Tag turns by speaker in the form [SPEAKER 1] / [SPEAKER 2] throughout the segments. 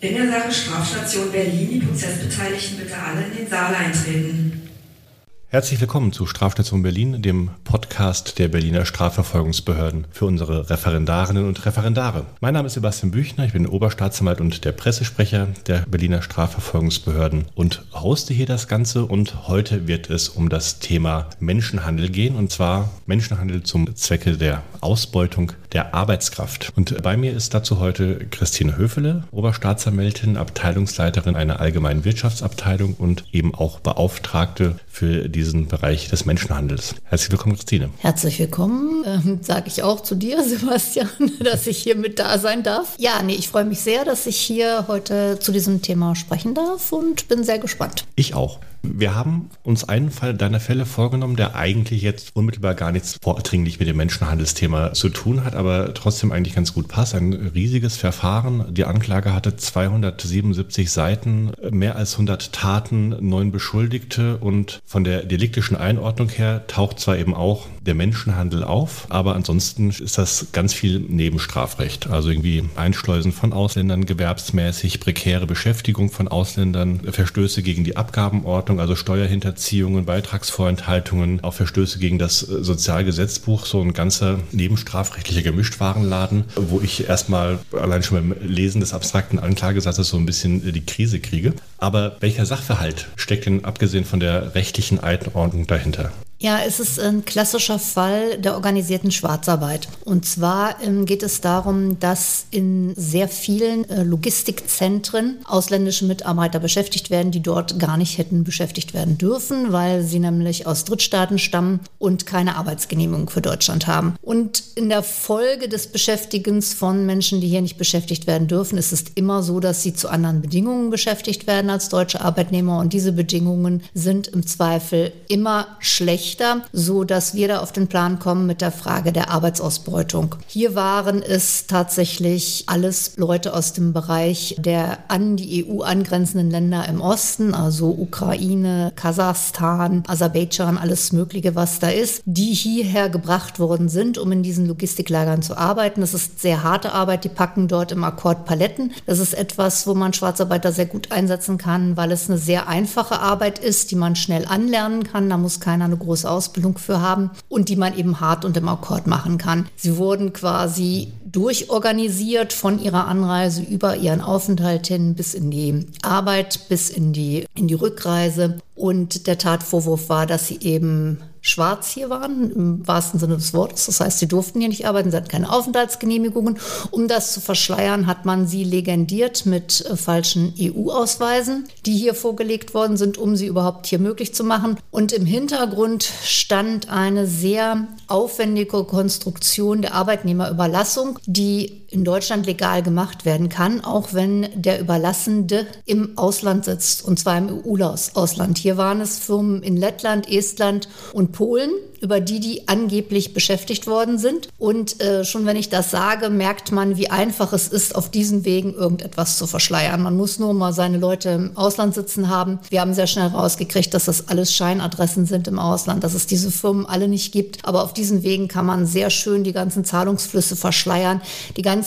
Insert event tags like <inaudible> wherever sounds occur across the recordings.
[SPEAKER 1] In der Sache Strafstation Berlin, die Prozessbeteiligten bitte alle in den Saal eintreten.
[SPEAKER 2] Herzlich willkommen zu Strafstation Berlin, dem Podcast der Berliner Strafverfolgungsbehörden für unsere Referendarinnen und Referendare. Mein Name ist Sebastian Büchner, ich bin Oberstaatsanwalt und der Pressesprecher der Berliner Strafverfolgungsbehörden und hoste hier das Ganze und heute wird es um das Thema Menschenhandel gehen und zwar Menschenhandel zum Zwecke der Ausbeutung der Arbeitskraft. Und bei mir ist dazu heute Christine Höfele, Oberstaatsanwältin, Abteilungsleiterin einer allgemeinen Wirtschaftsabteilung und eben auch Beauftragte für diesen Bereich des Menschenhandels. Herzlich willkommen, Christine.
[SPEAKER 3] Herzlich willkommen, ähm, sage ich auch zu dir, <laughs> Sebastian, dass ich hier mit da sein darf. Ja, nee, ich freue mich sehr, dass ich hier heute zu diesem Thema sprechen darf und bin sehr gespannt.
[SPEAKER 2] Ich auch. Wir haben uns einen Fall deiner Fälle vorgenommen, der eigentlich jetzt unmittelbar gar nichts vordringlich mit dem Menschenhandelsthema zu tun hat, aber trotzdem eigentlich ganz gut passt. Ein riesiges Verfahren. Die Anklage hatte 277 Seiten, mehr als 100 Taten, neun Beschuldigte und von der deliktischen Einordnung her taucht zwar eben auch der Menschenhandel auf, aber ansonsten ist das ganz viel Nebenstrafrecht. Also irgendwie Einschleusen von Ausländern, gewerbsmäßig, prekäre Beschäftigung von Ausländern, Verstöße gegen die Abgabenordnung, also Steuerhinterziehungen, Beitragsvorenthaltungen, auch Verstöße gegen das Sozialgesetzbuch, so ein ganzer nebenstrafrechtlicher Gemischtwarenladen, wo ich erstmal allein schon beim Lesen des abstrakten Anklagesatzes so ein bisschen die Krise kriege. Aber welcher Sachverhalt steckt denn abgesehen von der rechtlichen Einordnung dahinter?
[SPEAKER 3] Ja, es ist ein klassischer Fall der organisierten Schwarzarbeit. Und zwar ähm, geht es darum, dass in sehr vielen äh, Logistikzentren ausländische Mitarbeiter beschäftigt werden, die dort gar nicht hätten beschäftigt werden dürfen, weil sie nämlich aus Drittstaaten stammen und keine Arbeitsgenehmigung für Deutschland haben. Und in der Folge des Beschäftigens von Menschen, die hier nicht beschäftigt werden dürfen, ist es immer so, dass sie zu anderen Bedingungen beschäftigt werden als deutsche Arbeitnehmer. Und diese Bedingungen sind im Zweifel immer schlecht schlechter, so dass wir da auf den Plan kommen mit der Frage der Arbeitsausbeutung. Hier waren es tatsächlich alles Leute aus dem Bereich der an die EU angrenzenden Länder im Osten, also Ukraine, Kasachstan, Aserbaidschan, alles Mögliche, was da ist, die hierher gebracht worden sind, um in diesen Logistiklagern zu arbeiten. Das ist sehr harte Arbeit. Die packen dort im Akkord Paletten. Das ist etwas, wo man Schwarzarbeiter sehr gut einsetzen kann, weil es eine sehr einfache Arbeit ist, die man schnell anlernen kann. Da muss keiner eine große große Ausbildung für haben und die man eben hart und im Akkord machen kann. Sie wurden quasi durchorganisiert von ihrer Anreise über ihren Aufenthalt hin bis in die Arbeit, bis in die, in die Rückreise. Und der Tatvorwurf war, dass sie eben schwarz hier waren, im wahrsten Sinne des Wortes. Das heißt, sie durften hier nicht arbeiten, sie hatten keine Aufenthaltsgenehmigungen. Um das zu verschleiern, hat man sie legendiert mit äh, falschen EU-Ausweisen, die hier vorgelegt worden sind, um sie überhaupt hier möglich zu machen. Und im Hintergrund stand eine sehr aufwendige Konstruktion der Arbeitnehmerüberlassung, die in Deutschland legal gemacht werden kann, auch wenn der Überlassende im Ausland sitzt, und zwar im EU-Ausland. Hier waren es Firmen in Lettland, Estland und Polen, über die die angeblich beschäftigt worden sind. Und äh, schon wenn ich das sage, merkt man, wie einfach es ist, auf diesen Wegen irgendetwas zu verschleiern. Man muss nur mal seine Leute im Ausland sitzen haben. Wir haben sehr schnell rausgekriegt, dass das alles Scheinadressen sind im Ausland, dass es diese Firmen alle nicht gibt. Aber auf diesen Wegen kann man sehr schön die ganzen Zahlungsflüsse verschleiern. Die ganzen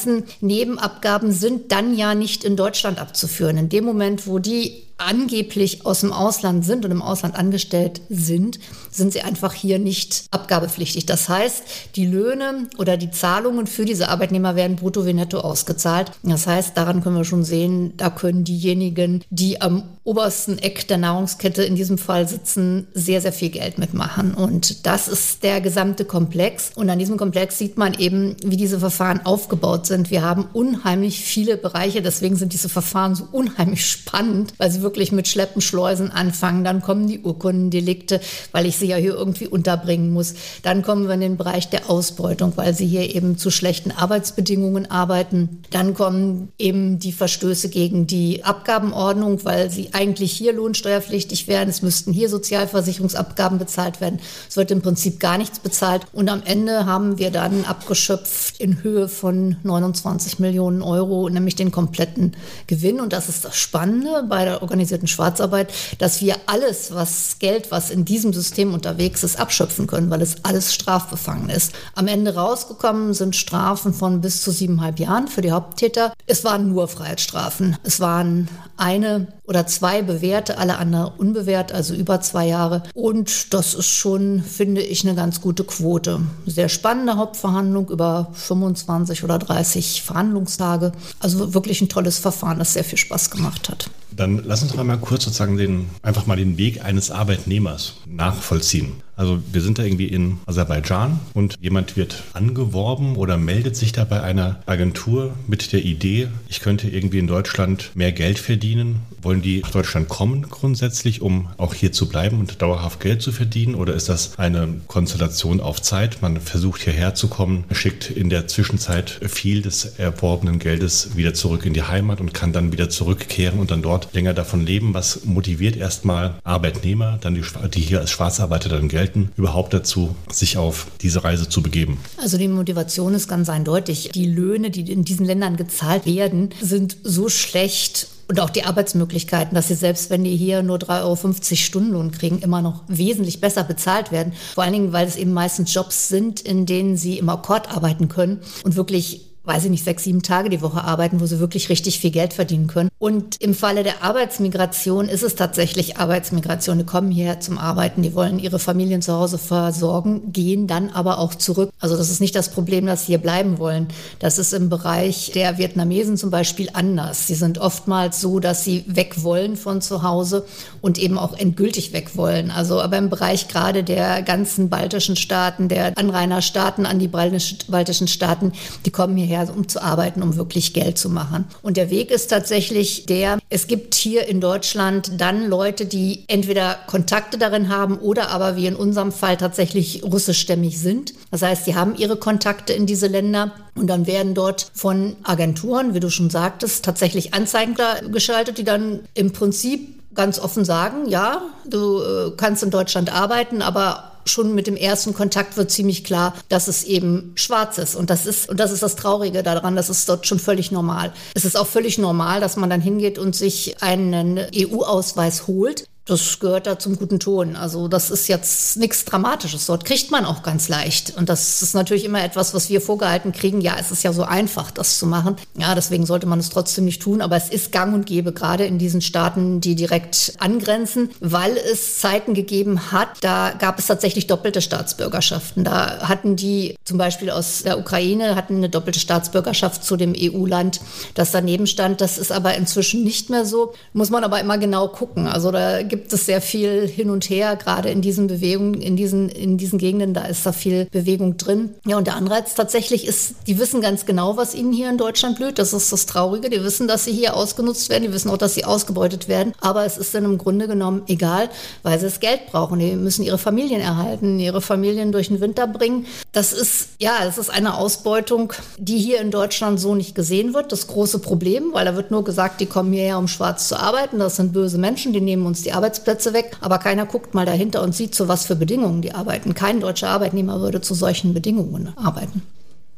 [SPEAKER 3] Nebenabgaben sind dann ja nicht in Deutschland abzuführen. In dem Moment, wo die angeblich aus dem Ausland sind und im Ausland angestellt sind, sind sie einfach hier nicht abgabepflichtig. Das heißt, die Löhne oder die Zahlungen für diese Arbeitnehmer werden brutto wie netto ausgezahlt. Das heißt, daran können wir schon sehen, da können diejenigen, die am obersten Eck der Nahrungskette in diesem Fall sitzen, sehr, sehr viel Geld mitmachen. Und das ist der gesamte Komplex. Und an diesem Komplex sieht man eben, wie diese Verfahren aufgebaut sind. Wir haben unheimlich viele Bereiche, deswegen sind diese Verfahren so unheimlich spannend, weil sie wirklich mit Schleppenschleusen anfangen. Dann kommen die Urkundendelikte, weil ich sie ja hier irgendwie unterbringen muss. Dann kommen wir in den Bereich der Ausbeutung, weil sie hier eben zu schlechten Arbeitsbedingungen arbeiten. Dann kommen eben die Verstöße gegen die Abgabenordnung, weil sie eigentlich hier lohnsteuerpflichtig wären. Es müssten hier Sozialversicherungsabgaben bezahlt werden. Es wird im Prinzip gar nichts bezahlt. Und am Ende haben wir dann abgeschöpft in Höhe von 29 Millionen Euro, nämlich den kompletten Gewinn. Und das ist das Spannende bei der organisierten Schwarzarbeit, dass wir alles, was Geld, was in diesem System unterwegs ist, abschöpfen können, weil es alles strafbefangen ist. Am Ende rausgekommen sind Strafen von bis zu siebeneinhalb Jahren für die Haupttäter. Es waren nur Freiheitsstrafen. Es waren eine oder zwei bewährte, alle anderen unbewährt, also über zwei Jahre. Und das ist schon, finde ich, eine ganz gute Quote. Sehr spannende Hauptverhandlung über 25 oder 30 Verhandlungstage. Also wirklich ein tolles Verfahren, das sehr viel Spaß gemacht hat.
[SPEAKER 2] Dann lass uns doch mal kurz sozusagen den, einfach mal den Weg eines Arbeitnehmers nachvollziehen. Also wir sind da irgendwie in Aserbaidschan und jemand wird angeworben oder meldet sich da bei einer Agentur mit der Idee, ich könnte irgendwie in Deutschland mehr Geld verdienen. Wollen die nach Deutschland kommen grundsätzlich, um auch hier zu bleiben und dauerhaft Geld zu verdienen? Oder ist das eine Konstellation auf Zeit? Man versucht hierher zu kommen, schickt in der Zwischenzeit viel des erworbenen Geldes wieder zurück in die Heimat und kann dann wieder zurückkehren und dann dort länger davon leben. Was motiviert erstmal Arbeitnehmer, dann die, die hier als Schwarzarbeiter dann Geld halten, überhaupt dazu, sich auf diese Reise zu begeben?
[SPEAKER 3] Also die Motivation ist ganz eindeutig. Die Löhne, die in diesen Ländern gezahlt werden, sind so schlecht und auch die Arbeitsmöglichkeiten, dass sie selbst wenn die hier nur 3,50 Euro Stundenlohn kriegen, immer noch wesentlich besser bezahlt werden. Vor allen Dingen, weil es eben meistens Jobs sind, in denen sie im Akkord arbeiten können und wirklich weiß ich nicht, sechs, sieben Tage die Woche arbeiten, wo sie wirklich richtig viel Geld verdienen können. Und im Falle der Arbeitsmigration ist es tatsächlich Arbeitsmigration. Die kommen hierher zum Arbeiten, die wollen ihre Familien zu Hause versorgen, gehen dann aber auch zurück. Also das ist nicht das Problem, dass sie hier bleiben wollen. Das ist im Bereich der Vietnamesen zum Beispiel anders. Sie sind oftmals so, dass sie weg wollen von zu Hause und eben auch endgültig weg wollen. Also aber im Bereich gerade der ganzen baltischen Staaten, der Anrainerstaaten an die baltischen Staaten, die kommen hierher hierher, um zu arbeiten, um wirklich Geld zu machen. Und der Weg ist tatsächlich der, es gibt hier in Deutschland dann Leute, die entweder Kontakte darin haben oder aber wie in unserem Fall tatsächlich russischstämmig sind. Das heißt, sie haben ihre Kontakte in diese Länder und dann werden dort von Agenturen, wie du schon sagtest, tatsächlich Anzeigen geschaltet, die dann im Prinzip ganz offen sagen, ja, du äh, kannst in Deutschland arbeiten, aber schon mit dem ersten Kontakt wird ziemlich klar, dass es eben schwarz ist. Und das ist, und das ist das Traurige daran, das ist dort schon völlig normal. Es ist auch völlig normal, dass man dann hingeht und sich einen EU-Ausweis holt, das gehört da zum guten Ton. Also das ist jetzt nichts Dramatisches. Dort kriegt man auch ganz leicht. Und das ist natürlich immer etwas, was wir vorgehalten kriegen. Ja, es ist ja so einfach, das zu machen. Ja, deswegen sollte man es trotzdem nicht tun. Aber es ist gang und gäbe, gerade in diesen Staaten, die direkt angrenzen, weil es Zeiten gegeben hat, da gab es tatsächlich doppelte Staatsbürgerschaften. Da hatten die zum Beispiel aus der Ukraine hatten eine doppelte Staatsbürgerschaft zu dem EU-Land, das daneben stand. Das ist aber inzwischen nicht mehr so. Muss man aber immer genau gucken. Also da gibt es sehr viel hin und her, gerade in diesen Bewegungen, in diesen, in diesen Gegenden, da ist da viel Bewegung drin. Ja, und der Anreiz tatsächlich ist, die wissen ganz genau, was ihnen hier in Deutschland blüht. Das ist das Traurige. Die wissen, dass sie hier ausgenutzt werden. Die wissen auch, dass sie ausgebeutet werden. Aber es ist dann im Grunde genommen egal, weil sie das Geld brauchen. Die müssen ihre Familien erhalten, ihre Familien durch den Winter bringen. Das ist, ja, das ist eine Ausbeutung, die hier in Deutschland so nicht gesehen wird. Das große Problem, weil da wird nur gesagt, die kommen hierher, um schwarz zu arbeiten. Das sind böse Menschen, die nehmen uns die Arbeit Arbeitsplätze weg, aber keiner guckt mal dahinter und sieht, zu was für Bedingungen die arbeiten. Kein deutscher Arbeitnehmer würde zu solchen Bedingungen arbeiten.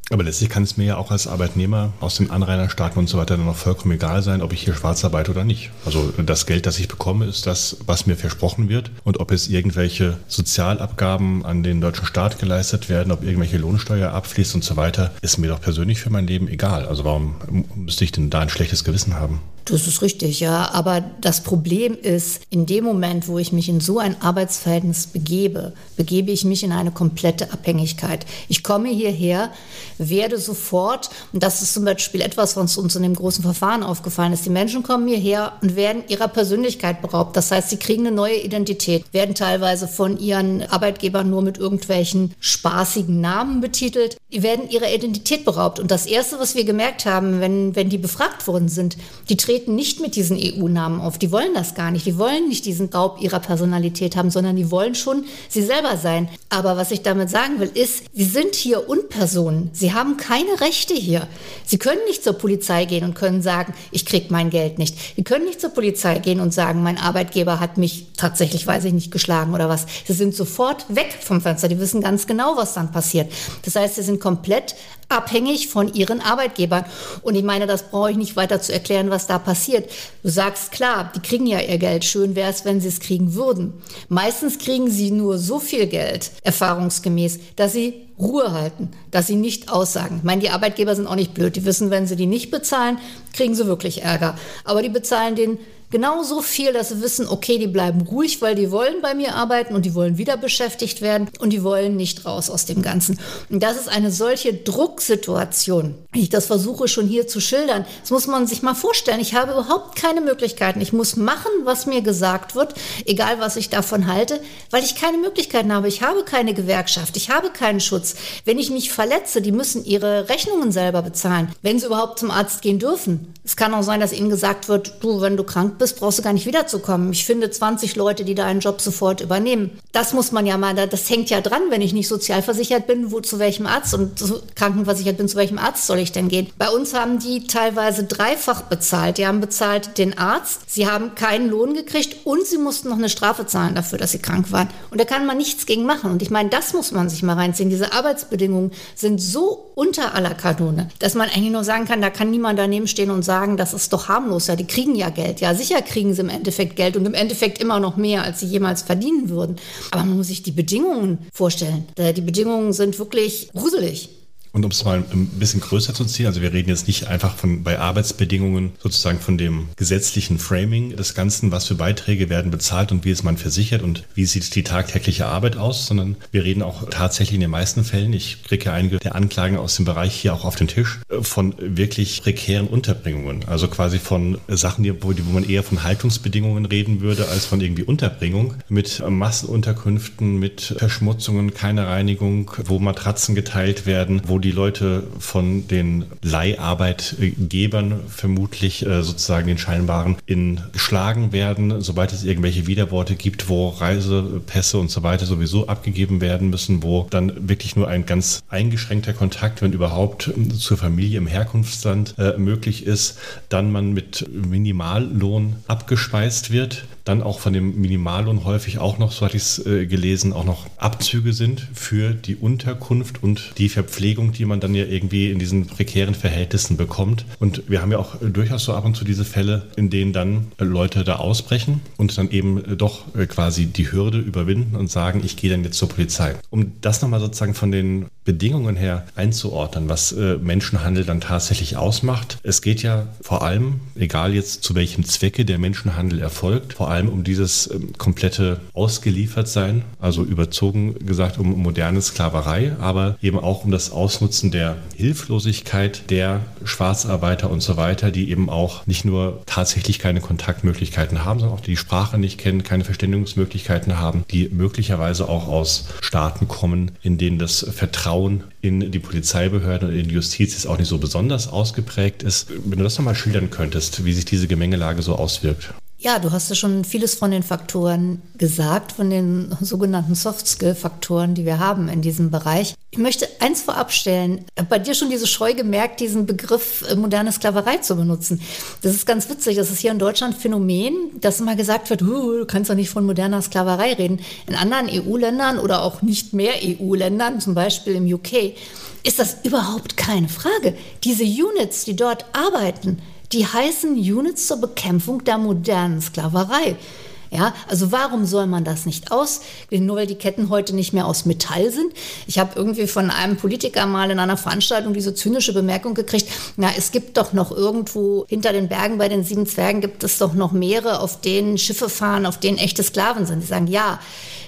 [SPEAKER 2] Aber letztlich kann es mir ja auch als Arbeitnehmer aus den Anrainerstaaten und so weiter dann noch vollkommen egal sein, ob ich hier schwarz arbeite oder nicht. Also das Geld, das ich bekomme, ist das, was mir versprochen wird. Und ob es irgendwelche Sozialabgaben an den deutschen Staat geleistet werden, ob irgendwelche Lohnsteuer abfließt und so weiter, ist mir doch persönlich für mein Leben egal. Also warum müsste ich denn da ein schlechtes Gewissen haben?
[SPEAKER 3] Das ist richtig, ja. Aber das Problem ist, in dem Moment, wo ich mich in so ein Arbeitsverhältnis begebe, begebe ich mich in eine komplette Abhängigkeit. Ich komme hierher, werde sofort, und das ist zum Beispiel etwas, was uns in dem großen Verfahren aufgefallen ist, die Menschen kommen hierher und werden ihrer Persönlichkeit beraubt. Das heißt, sie kriegen eine neue Identität, werden teilweise von ihren Arbeitgebern nur mit irgendwelchen spaßigen Namen betitelt, die werden ihrer Identität beraubt. Und das Erste, was wir gemerkt haben, wenn, wenn die befragt worden sind, die treten nicht mit diesen EU-Namen auf. Die wollen das gar nicht. Die wollen nicht diesen Raub ihrer Personalität haben, sondern die wollen schon sie selber sein. Aber was ich damit sagen will, ist, sie sind hier Unpersonen. Sie haben keine Rechte hier. Sie können nicht zur Polizei gehen und können sagen, ich kriege mein Geld nicht. Sie können nicht zur Polizei gehen und sagen, mein Arbeitgeber hat mich tatsächlich, weiß ich nicht, geschlagen oder was. Sie sind sofort weg vom Fenster. Die wissen ganz genau, was dann passiert. Das heißt, sie sind komplett abhängig von ihren Arbeitgebern. Und ich meine, das brauche ich nicht weiter zu erklären, was da passiert? Du sagst, klar, die kriegen ja ihr Geld. Schön wäre es, wenn sie es kriegen würden. Meistens kriegen sie nur so viel Geld, erfahrungsgemäß, dass sie Ruhe halten, dass sie nicht aussagen. Ich meine, die Arbeitgeber sind auch nicht blöd. Die wissen, wenn sie die nicht bezahlen, kriegen sie wirklich Ärger. Aber die bezahlen den genauso viel, dass sie wissen, okay, die bleiben ruhig, weil die wollen bei mir arbeiten und die wollen wieder beschäftigt werden und die wollen nicht raus aus dem Ganzen. Und das ist eine solche Drucksituation, ich das versuche schon hier zu schildern. Das muss man sich mal vorstellen. Ich habe überhaupt keine Möglichkeiten. Ich muss machen, was mir gesagt wird, egal was ich davon halte, weil ich keine Möglichkeiten habe. Ich habe keine Gewerkschaft. Ich habe keinen Schutz. Wenn ich mich verletze, die müssen ihre Rechnungen selber bezahlen, wenn sie überhaupt zum Arzt gehen dürfen. Es kann auch sein, dass ihnen gesagt wird, du, wenn du krank bist, brauchst du gar nicht wiederzukommen. Ich finde 20 Leute, die deinen Job sofort übernehmen. Das muss man ja mal, das hängt ja dran, wenn ich nicht sozialversichert bin, wo zu welchem Arzt und krankenversichert bin, zu welchem Arzt soll ich denn gehen? Bei uns haben die teilweise dreifach bezahlt. Die haben bezahlt den Arzt, sie haben keinen Lohn gekriegt und sie mussten noch eine Strafe zahlen dafür, dass sie krank waren. Und da kann man nichts gegen machen. Und ich meine, das muss man sich mal reinziehen. Diese Arbeitsbedingungen sind so unter aller Kanone, dass man eigentlich nur sagen kann, da kann niemand daneben stehen und sagen, das ist doch harmlos. Ja, die kriegen ja Geld. Ja, sicher sicher kriegen sie im Endeffekt Geld und im Endeffekt immer noch mehr, als sie jemals verdienen würden. Aber man muss sich die Bedingungen vorstellen. Die Bedingungen sind wirklich gruselig.
[SPEAKER 2] Und um es mal ein bisschen größer zu ziehen, also wir reden jetzt nicht einfach von bei Arbeitsbedingungen sozusagen von dem gesetzlichen Framing des Ganzen, was für Beiträge werden bezahlt und wie ist man versichert und wie sieht die tagtägliche Arbeit aus, sondern wir reden auch tatsächlich in den meisten Fällen, ich kriege einige der Anklagen aus dem Bereich hier auch auf den Tisch, von wirklich prekären Unterbringungen. Also quasi von Sachen, die, wo, man eher von Haltungsbedingungen reden würde, als von irgendwie Unterbringung mit Massenunterkünften, mit Verschmutzungen, keine Reinigung, wo Matratzen geteilt werden, wo die Leute von den Leiharbeitgebern vermutlich äh, sozusagen den scheinbaren in geschlagen werden, sobald es irgendwelche Widerworte gibt, wo Reisepässe und so weiter sowieso abgegeben werden müssen, wo dann wirklich nur ein ganz eingeschränkter Kontakt, wenn überhaupt, zur Familie im Herkunftsland äh, möglich ist, dann man mit Minimallohn abgespeist wird dann auch von dem Minimallohn häufig auch noch, so hatte ich es äh, gelesen, auch noch Abzüge sind für die Unterkunft und die Verpflegung, die man dann ja irgendwie in diesen prekären Verhältnissen bekommt. Und wir haben ja auch durchaus so ab und zu diese Fälle, in denen dann Leute da ausbrechen und dann eben doch äh, quasi die Hürde überwinden und sagen, ich gehe dann jetzt zur Polizei. Um das nochmal sozusagen von den Bedingungen her einzuordnen, was äh, Menschenhandel dann tatsächlich ausmacht. Es geht ja vor allem, egal jetzt zu welchem Zwecke der Menschenhandel erfolgt, vor allem um dieses ähm, komplette Ausgeliefertsein, also überzogen gesagt um moderne Sklaverei, aber eben auch um das Ausnutzen der Hilflosigkeit der Schwarzarbeiter und so weiter, die eben auch nicht nur tatsächlich keine Kontaktmöglichkeiten haben, sondern auch die Sprache nicht kennen, keine Verständigungsmöglichkeiten haben, die möglicherweise auch aus Staaten kommen, in denen das Vertrauen in die Polizeibehörden und in die Justiz jetzt auch nicht so besonders ausgeprägt ist. Wenn du das nochmal schildern könntest, wie sich diese Gemengelage so auswirkt.
[SPEAKER 3] Ja, du hast ja schon vieles von den Faktoren gesagt, von den sogenannten Soft-Skill-Faktoren, die wir haben in diesem Bereich. Ich möchte eins vorab stellen. Bei dir schon diese Scheu gemerkt, diesen Begriff äh, moderne Sklaverei zu benutzen. Das ist ganz witzig. Das ist hier in Deutschland Phänomen, dass immer gesagt wird, du kannst doch nicht von moderner Sklaverei reden. In anderen EU-Ländern oder auch nicht mehr EU-Ländern, zum Beispiel im UK, ist das überhaupt keine Frage. Diese Units, die dort arbeiten, die heißen Units zur Bekämpfung der modernen Sklaverei. Ja, also warum soll man das nicht auswählen, nur weil die Ketten heute nicht mehr aus Metall sind? Ich habe irgendwie von einem Politiker mal in einer Veranstaltung diese zynische Bemerkung gekriegt, na, es gibt doch noch irgendwo hinter den Bergen bei den sieben Zwergen gibt es doch noch Meere, auf denen Schiffe fahren, auf denen echte Sklaven sind. Die sagen, ja,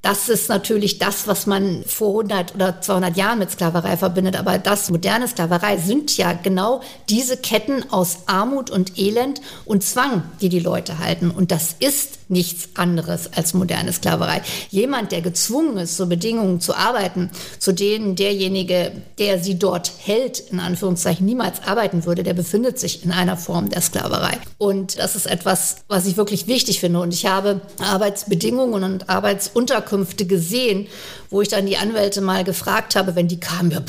[SPEAKER 3] das ist natürlich das, was man vor 100 oder 200 Jahren mit Sklaverei verbindet. Aber das moderne Sklaverei sind ja genau diese Ketten aus Armut und Elend und Zwang, die die Leute halten. Und das ist nichts anderes als moderne Sklaverei. Jemand, der gezwungen ist, so Bedingungen zu arbeiten, zu denen derjenige, der sie dort hält, in Anführungszeichen niemals arbeiten würde, der befindet sich in einer Form der Sklaverei. Und das ist etwas, was ich wirklich wichtig finde. Und ich habe Arbeitsbedingungen und Arbeitsunterkünfte gesehen, wo ich dann die Anwälte mal gefragt habe, wenn die kamen, ja,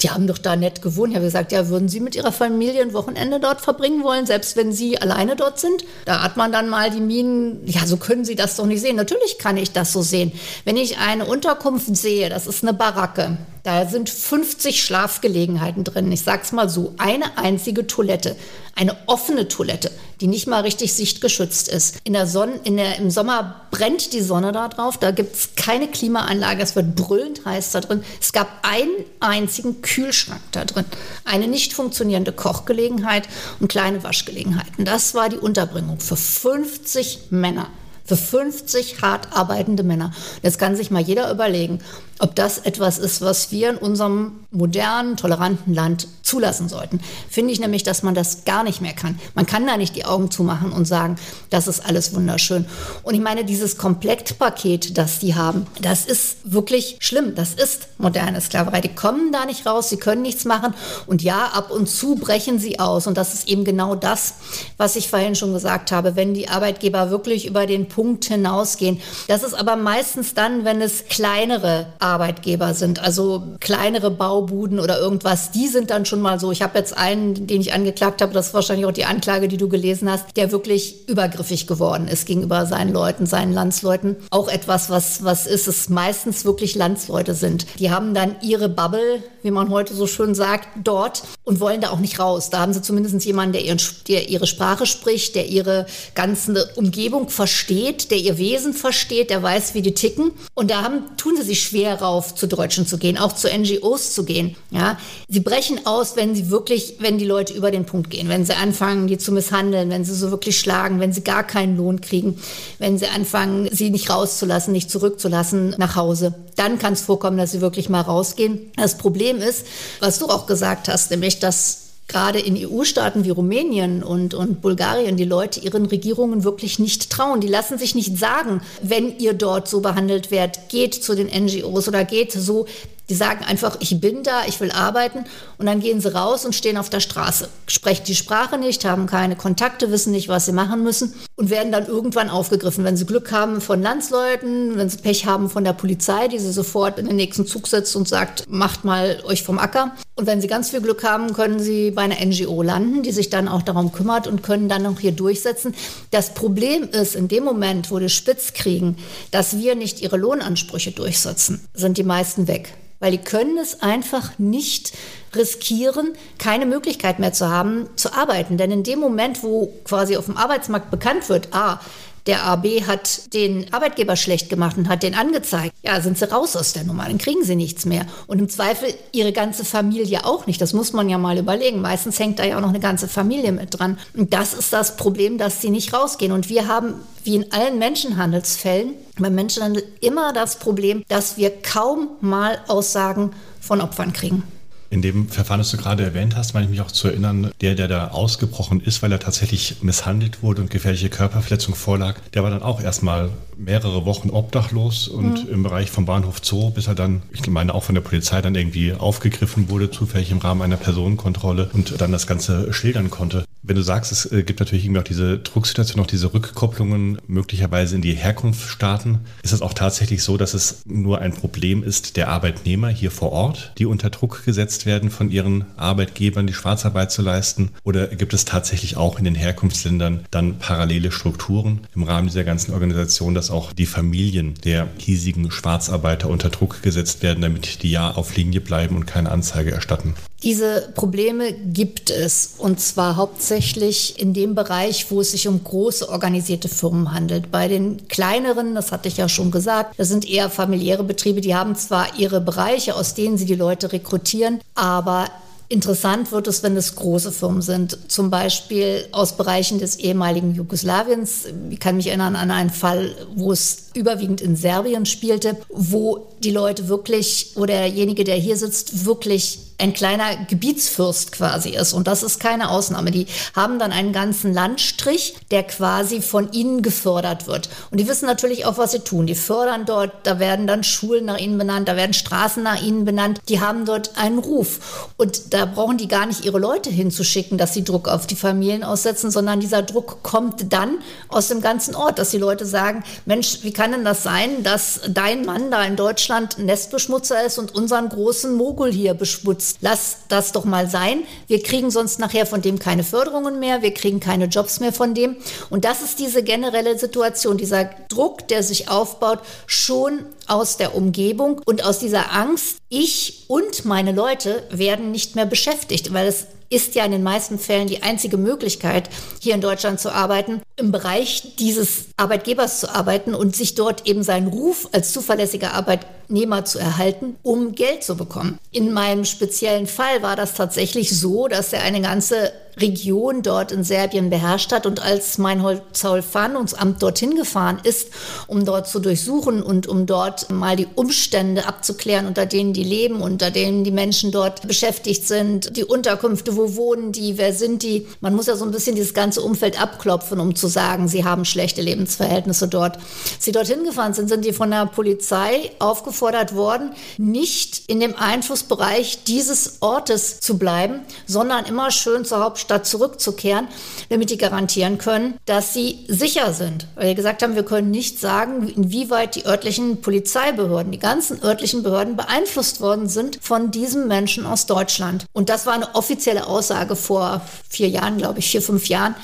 [SPEAKER 3] die haben doch da nett gewohnt. Ich habe gesagt, ja, würden Sie mit Ihrer Familie ein Wochenende dort verbringen wollen, selbst wenn Sie alleine dort sind? Da hat man dann mal die Minen, ja, so können Sie das doch nicht sehen. Natürlich kann ich das so sehen. Wenn ich eine Unterkunft sehe, das ist eine Baracke, Da sind 50 Schlafgelegenheiten drin. Ich sag's mal so, eine einzige Toilette, eine offene Toilette, die nicht mal richtig sichtgeschützt ist. In der Sonne, in der, im Sommer brennt die Sonne da drauf, da gibt's keine Klimaanlage, es wird brüllend heiß da drin. Es gab einen einzigen Kühlschrank da drin, eine nicht funktionierende Kochgelegenheit und kleine Waschgelegenheiten. Das war die Unterbringung für 50 Männer für 50 hart arbeitende Männer. Jetzt kann sich mal jeder überlegen, ob das etwas ist, was wir in unserem modernen, toleranten Land zulassen sollten. Finde ich nämlich, dass man das gar nicht mehr kann. Man kann da nicht die Augen zumachen und sagen, das ist alles wunderschön. Und ich meine, dieses Komplettpaket, das die haben, das ist wirklich schlimm. Das ist moderne Sklaverei. Die kommen da nicht raus, sie können nichts machen. Und ja, ab und zu brechen sie aus. Und das ist eben genau das, was ich vorhin schon gesagt habe. Wenn die Arbeitgeber wirklich über den Punkt hinausgehen. Das ist aber meistens dann, wenn es kleinere Arbeitgeber sind, also kleinere Baubuden oder irgendwas, die sind dann schon mal so. Ich habe jetzt einen, den ich angeklagt habe, das ist wahrscheinlich auch die Anklage, die du gelesen hast, der wirklich übergriffig geworden ist gegenüber seinen Leuten, seinen Landsleuten. Auch etwas, was, was ist, es meistens wirklich Landsleute sind. Die haben dann ihre Bubble, wie man heute so schön sagt, dort und wollen da auch nicht raus. Da haben sie zumindest jemanden, der, ihren, der ihre Sprache spricht, der ihre ganze Umgebung versteht, der ihr Wesen versteht, der weiß, wie die ticken. Und da haben, tun sie sich schwer darauf, zu Deutschen zu gehen, auch zu NGOs zu gehen. Ja, sie brechen aus, wenn sie wirklich, wenn die Leute über den Punkt gehen, wenn sie anfangen, die zu misshandeln, wenn sie so wirklich schlagen, wenn sie gar keinen Lohn kriegen, wenn sie anfangen, sie nicht rauszulassen, nicht zurückzulassen nach Hause. Dann kann es vorkommen, dass sie wirklich mal rausgehen. Das Problem ist, was du auch gesagt hast, nämlich, dass gerade in EU-Staaten wie Rumänien und, und Bulgarien die Leute ihren Regierungen wirklich nicht trauen. Die lassen sich nicht sagen, wenn ihr dort so behandelt werdet, geht zu den NGOs oder geht so. Die sagen einfach, ich bin da, ich will arbeiten und dann gehen sie raus und stehen auf der Straße, sprechen die Sprache nicht, haben keine Kontakte, wissen nicht, was sie machen müssen und werden dann irgendwann aufgegriffen, wenn sie Glück haben von Landsleuten, wenn sie Pech haben von der Polizei, die sie sofort in den nächsten Zug setzt und sagt, macht mal euch vom Acker. Und wenn sie ganz viel Glück haben, können sie bei einer NGO landen, die sich dann auch darum kümmert und können dann noch hier durchsetzen. Das Problem ist, in dem Moment, wo die spitz kriegen, dass wir nicht ihre Lohnansprüche durchsetzen, sind die meisten weg weil die können es einfach nicht riskieren, keine Möglichkeit mehr zu haben, zu arbeiten. Denn in dem Moment, wo quasi auf dem Arbeitsmarkt bekannt wird, ah, der AB hat den Arbeitgeber schlecht gemacht und hat den angezeigt. Ja, sind sie raus aus der Nummer, dann kriegen sie nichts mehr. Und im Zweifel ihre ganze Familie auch nicht. Das muss man ja mal überlegen. Meistens hängt da ja auch noch eine ganze Familie mit dran. Und das ist das Problem, dass sie nicht rausgehen. Und wir haben, wie in allen Menschenhandelsfällen, beim Menschenhandel immer das Problem, dass wir kaum mal Aussagen von Opfern kriegen.
[SPEAKER 2] In dem Verfahren, das du gerade erwähnt hast, meine ich mich auch zu erinnern, der, der da ausgebrochen ist, weil er tatsächlich misshandelt wurde und gefährliche Körperverletzung vorlag, der war dann auch erstmal mehrere Wochen obdachlos und mhm. im Bereich vom Bahnhof Zoo, bis er dann, ich meine auch von der Polizei dann irgendwie aufgegriffen wurde, zufällig im Rahmen einer Personenkontrolle und dann das Ganze schildern konnte. Wenn du sagst, es äh, gibt natürlich irgendwie auch diese Drucksituation, auch diese Rückkopplungen möglicherweise in die Herkunftsstaaten, ist es auch tatsächlich so, dass es nur ein Problem ist der Arbeitnehmer hier vor Ort, die unter Druck gesetzt werden von ihren Arbeitgebern, die Schwarzarbeit zu leisten? Oder gibt es tatsächlich auch in den Herkunftsländern dann parallele Strukturen im Rahmen dieser ganzen Organisation, dass auch die Familien der hiesigen Schwarzarbeiter unter Druck gesetzt werden, damit die ja auf Linie bleiben und keine Anzeige erstatten?
[SPEAKER 3] Diese Probleme gibt es und zwar hauptsächlich in dem Bereich, wo es sich um große organisierte Firmen handelt. Bei den kleineren, das hatte ich ja schon gesagt, das sind eher familiäre Betriebe, die haben zwar ihre Bereiche, aus denen sie die Leute rekrutieren, aber Interessant wird es, wenn es große Firmen sind, zum Beispiel aus Bereichen des ehemaligen Jugoslawiens. Ich kann mich erinnern an einen Fall, wo es überwiegend in Serbien spielte, wo die Leute wirklich, wo derjenige, der hier sitzt, wirklich ein kleiner Gebietsfürst quasi ist. Und das ist keine Ausnahme. Die haben dann einen ganzen Landstrich, der quasi von ihnen gefördert wird. Und die wissen natürlich auch, was sie tun. Die fördern dort, da werden dann Schulen nach ihnen benannt, da werden Straßen nach ihnen benannt. Die haben dort einen Ruf. Und da brauchen die gar nicht ihre Leute hinzuschicken, dass sie Druck auf die Familien aussetzen, sondern dieser Druck kommt dann aus dem ganzen Ort, dass die Leute sagen, Mensch, wie kann denn das sein, dass dein Mann da in Deutschland Nestbeschmutzer ist und unseren großen Mogul hier beschmutzt? Datenschutz, lass das doch mal sein. Wir kriegen sonst nachher von dem keine Förderungen mehr, wir kriegen keine Jobs mehr von dem. Und das ist diese generelle Situation, dieser Druck, der sich aufbaut, schon aus der Umgebung und aus dieser Angst, ich und meine Leute werden nicht mehr beschäftigt, weil es ist ja in den meisten Fällen die einzige Möglichkeit, hier in Deutschland zu arbeiten, im Bereich dieses Arbeitgebers zu arbeiten und sich dort eben seinen Ruf als zuverlässiger Arbeitnehmer zu erhalten, um Geld zu bekommen. In meinem speziellen Fall war das tatsächlich so, dass er eine ganze Region dort in Serbien beherrscht hat. Und als Meinhold Zaul-Fahndungsamt dorthin gefahren ist, um dort zu durchsuchen und um dort mal die Umstände abzuklären, unter denen die leben, unter denen die Menschen dort beschäftigt sind, die Unterkünfte, wo wohnen die, wer sind die. Man muss ja so ein bisschen dieses ganze Umfeld abklopfen, um zu sagen, sie haben schlechte Lebensverhältnisse dort. Sie dorthin gefahren sind, sind die von der Polizei aufgefordert worden, nicht in dem Einflussbereich dieses Ortes zu bleiben, sondern immer schön zur Hauptstadt Stadt zurückzukehren, damit die garantieren können, dass sie sicher sind. Weil wir gesagt haben, wir können nicht sagen, inwieweit die örtlichen Polizeibehörden, die ganzen örtlichen Behörden beeinflusst worden sind von diesem Menschen aus Deutschland. Und das war eine offizielle Aussage vor vier Jahren, glaube ich, vier, fünf Jahren.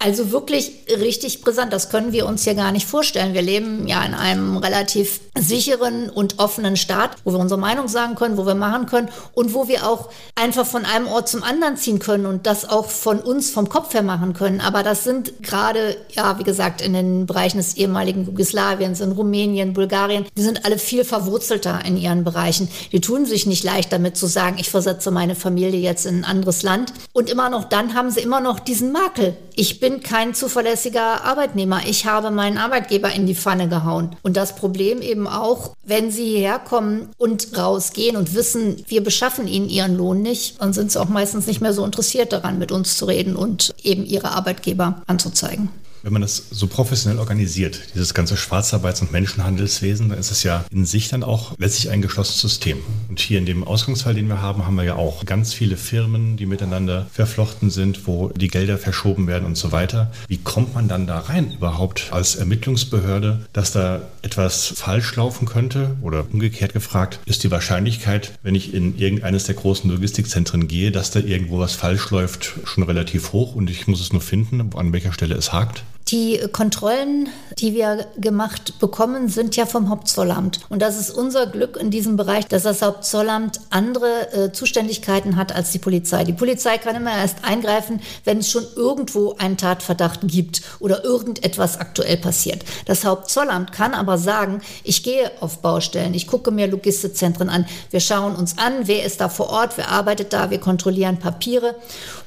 [SPEAKER 3] Also wirklich richtig brisant. Das können wir uns hier gar nicht vorstellen. Wir leben ja in einem relativ sicheren und offenen Staat, wo wir unsere Meinung sagen können, wo wir machen können und wo wir auch einfach von einem Ort zum anderen ziehen können und das auch von uns vom Kopf her machen können. Aber das sind gerade, ja, wie gesagt, in den Bereichen des ehemaligen Jugoslawiens, in Rumänien, Bulgarien, die sind alle viel verwurzelter in ihren Bereichen. Die tun sich nicht leicht damit zu sagen, ich versetze meine Familie jetzt in ein anderes Land. Und immer noch dann haben sie immer noch diesen Makel. Ich bin bin kein zuverlässiger Arbeitnehmer. Ich habe meinen Arbeitgeber in die Pfanne gehauen. Und das Problem eben auch, wenn sie hierher kommen und rausgehen und wissen, wir beschaffen ihnen ihren Lohn nicht, dann sind sie auch meistens nicht mehr so interessiert daran, mit uns zu reden und eben ihre Arbeitgeber anzuzeigen.
[SPEAKER 2] Wenn man das so professionell organisiert, dieses ganze Schwarzarbeits- und Menschenhandelswesen, dann ist es ja in sich dann auch letztlich ein geschlossenes System. Und hier in dem Ausgangsfall, den wir haben, haben wir ja auch ganz viele Firmen, die miteinander verflochten sind, wo die Gelder verschoben werden und so weiter. Wie kommt man dann da rein überhaupt als Ermittlungsbehörde, dass da etwas falsch laufen könnte? Oder umgekehrt gefragt, ist die Wahrscheinlichkeit, wenn ich in irgendeines der großen Logistikzentren gehe, dass da irgendwo was falsch läuft, schon relativ hoch und ich muss es nur finden, an welcher Stelle es hakt?
[SPEAKER 3] Die Kontrollen, die wir gemacht bekommen, sind ja vom Hauptzollamt. Und das ist unser Glück in diesem Bereich, dass das Hauptzollamt andere äh, Zuständigkeiten hat als die Polizei. Die Polizei kann immer erst eingreifen, wenn es schon irgendwo einen Tatverdacht gibt oder irgendetwas aktuell passiert. Das Hauptzollamt kann aber sagen, ich gehe auf Baustellen, ich gucke mir Logistikzentren an, wir schauen uns an, wer ist da vor Ort, wer arbeitet da, wir kontrollieren Papiere.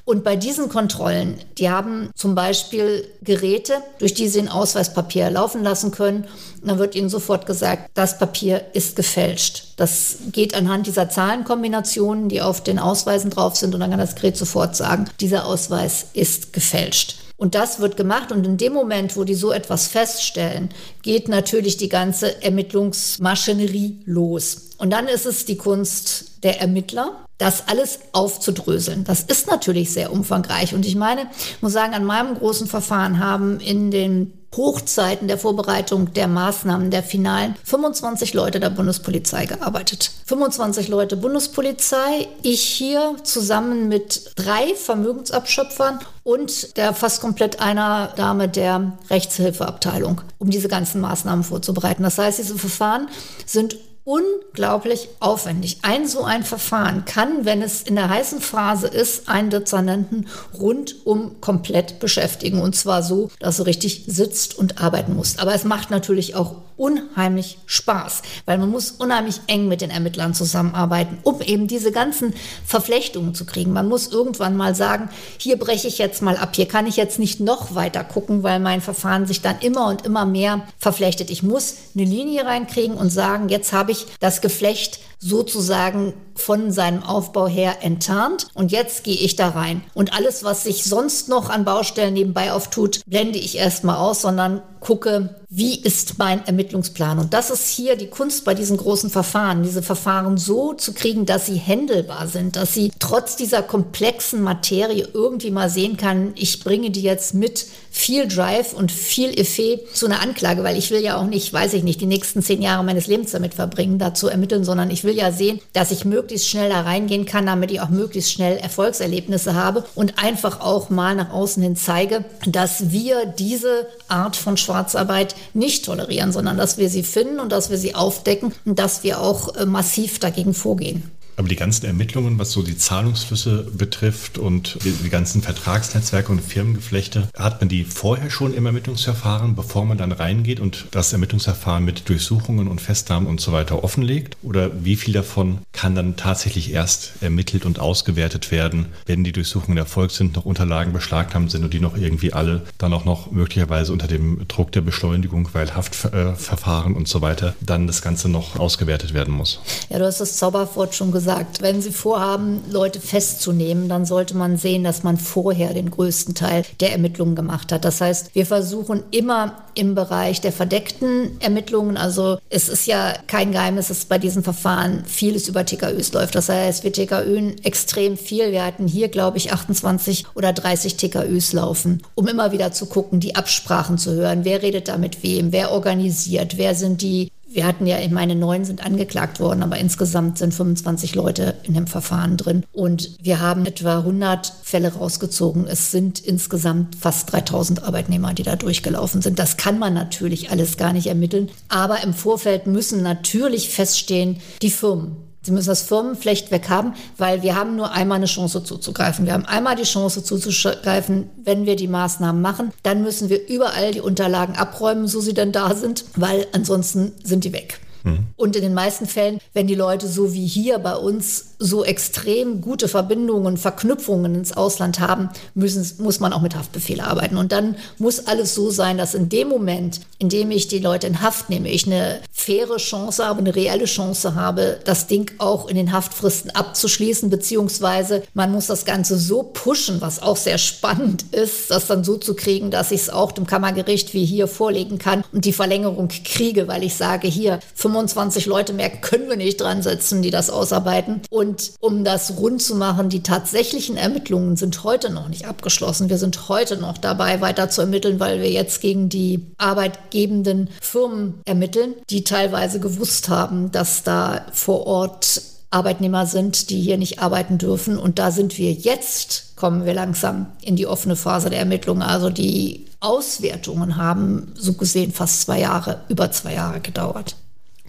[SPEAKER 3] Und bei diesen Kontrollen, die haben zum Beispiel Geräte, durch die sie ein Ausweispapier laufen lassen können. Und dann wird ihnen sofort gesagt, das Papier ist gefälscht. Das geht anhand dieser Zahlenkombinationen, die auf den Ausweisen drauf sind. Und dann kann das Gerät sofort sagen, dieser Ausweis ist gefälscht. Und das wird gemacht. Und in dem Moment, wo die so etwas feststellen, geht natürlich die ganze Ermittlungsmaschinerie los. Und dann ist es die Kunst der Ermittler, das alles aufzudröseln. Das ist natürlich sehr umfangreich. Und ich meine, ich muss sagen, an meinem großen Verfahren haben in den Hochzeiten der Vorbereitung der Maßnahmen der Finalen 25 Leute der Bundespolizei gearbeitet. 25 Leute Bundespolizei, ich hier zusammen mit drei Vermögensabschöpfern und der fast komplett einer Dame der Rechtshilfeabteilung, um diese ganzen Maßnahmen vorzubereiten. Das heißt, diese Verfahren sind unglaublich aufwendig. Ein so ein Verfahren kann, wenn es in der heißen Phase ist, einen Dezernenten rundum komplett beschäftigen. Und zwar so, dass er richtig sitzt und arbeiten muss. Aber es macht natürlich auch unheimlich Spaß, weil man muss unheimlich eng mit den Ermittlern zusammenarbeiten, um eben diese ganzen Verflechtungen zu kriegen. Man muss irgendwann mal sagen, hier breche ich jetzt mal ab, hier kann ich jetzt nicht noch weiter gucken, weil mein Verfahren sich dann immer und immer mehr verflechtet. Ich muss eine Linie reinkriegen und sagen, jetzt habe ich das Geflecht sozusagen von seinem Aufbau her enttarnt und jetzt gehe ich da rein. Und alles, was sich sonst noch an Baustellen nebenbei auftut, blende ich erstmal aus, sondern gucke, wie ist mein Ermittlungsplan? Und das ist hier die Kunst bei diesen großen Verfahren, diese Verfahren so zu kriegen, dass sie händelbar sind, dass sie trotz dieser komplexen Materie irgendwie mal sehen kann, ich bringe die jetzt mit viel Drive und viel Effet zu einer Anklage, weil ich will ja auch nicht, weiß ich nicht, die nächsten zehn Jahre meines Lebens damit verbringen, da zu ermitteln, sondern ich will will ja sehen, dass ich möglichst schnell da reingehen kann, damit ich auch möglichst schnell Erfolgserlebnisse habe und einfach auch mal nach außen hin zeige, dass wir diese Art von Schwarzarbeit nicht tolerieren, sondern dass wir sie finden und dass wir sie aufdecken und dass wir auch äh, massiv dagegen vorgehen.
[SPEAKER 2] Aber die ganzen Ermittlungen, was so die Zahlungsflüsse betrifft und die, ganzen Vertragsnetzwerke und Firmengeflechte, hat man die vorher schon im Ermittlungsverfahren, bevor man dann reingeht und das Ermittlungsverfahren mit Durchsuchungen und Festnahmen und so weiter offenlegt? Oder wie viel davon kann dann tatsächlich erst ermittelt und ausgewertet werden, wenn die Durchsuchungen erfolgt sind, noch Unterlagen beschlagnahmt sind und die noch irgendwie alle dann auch noch möglicherweise unter dem Druck der Beschleunigung, weil Haftverfahren und so weiter, dann das Ganze noch ausgewertet werden muss?
[SPEAKER 3] Ja, du hast das Zauberwort schon gesagt gesagt, wenn Sie vorhaben, Leute festzunehmen, dann sollte man sehen, dass man vorher den größten Teil der Ermittlungen gemacht hat. Das heißt, wir versuchen immer im Bereich der verdeckten Ermittlungen, also es ist ja kein Geheimnis, dass bei diesen Verfahren vieles über TKÖs läuft. Das heißt, wir TKÖen extrem viel. Wir hatten hier, glaube ich, 28 oder 30 TKÖs laufen, um immer wieder zu gucken, die Absprachen zu hören. Wer redet da mit wem? Wer organisiert? Wer sind die wir hatten ja, ich meine, neun sind angeklagt worden, aber insgesamt sind 25 Leute in dem Verfahren drin. Und wir haben etwa 100 Fälle rausgezogen. Es sind insgesamt fast 3000 Arbeitnehmer, die da durchgelaufen sind. Das kann man natürlich alles gar nicht ermitteln. Aber im Vorfeld müssen natürlich feststehen, die Firmen, Sie müssen das Firmenflecht haben, weil wir haben nur einmal eine Chance zuzugreifen. Wir haben einmal die Chance zuzugreifen, wenn wir die Maßnahmen machen. Dann müssen wir überall die Unterlagen abräumen, so sie denn da sind, weil ansonsten sind die weg. Mhm. Und in den meisten Fällen, wenn die Leute so wie hier bei uns so extrem gute Verbindungen, Verknüpfungen ins Ausland haben, müssen, muss man auch mit Haftbefehl arbeiten. Und dann muss alles so sein, dass in dem Moment, in dem ich die Leute in Haft nehme, ich eine faire Chance habe, eine reelle Chance habe, das Ding auch in den Haftfristen abzuschließen, beziehungsweise man muss das Ganze so pushen, was auch sehr spannend ist, das dann so zu kriegen, dass ich es auch dem Kammergericht wie hier vorlegen kann und die Verlängerung kriege, weil ich sage, hier 25 Leute mehr können wir nicht dran setzen, die das ausarbeiten. Und um das rund zu machen, die tatsächlichen Ermittlungen sind heute noch nicht abgeschlossen. Wir sind heute noch dabei, weiter zu ermitteln, weil wir jetzt gegen die arbeitgebenden Firmen ermitteln, die teilweise gewusst haben, dass da vor Ort Arbeitnehmer sind, die hier nicht arbeiten dürfen. Und da sind wir jetzt, kommen wir langsam in die offene Phase der Ermittlungen. Also die Auswertungen haben so gesehen fast zwei Jahre, über zwei Jahre gedauert.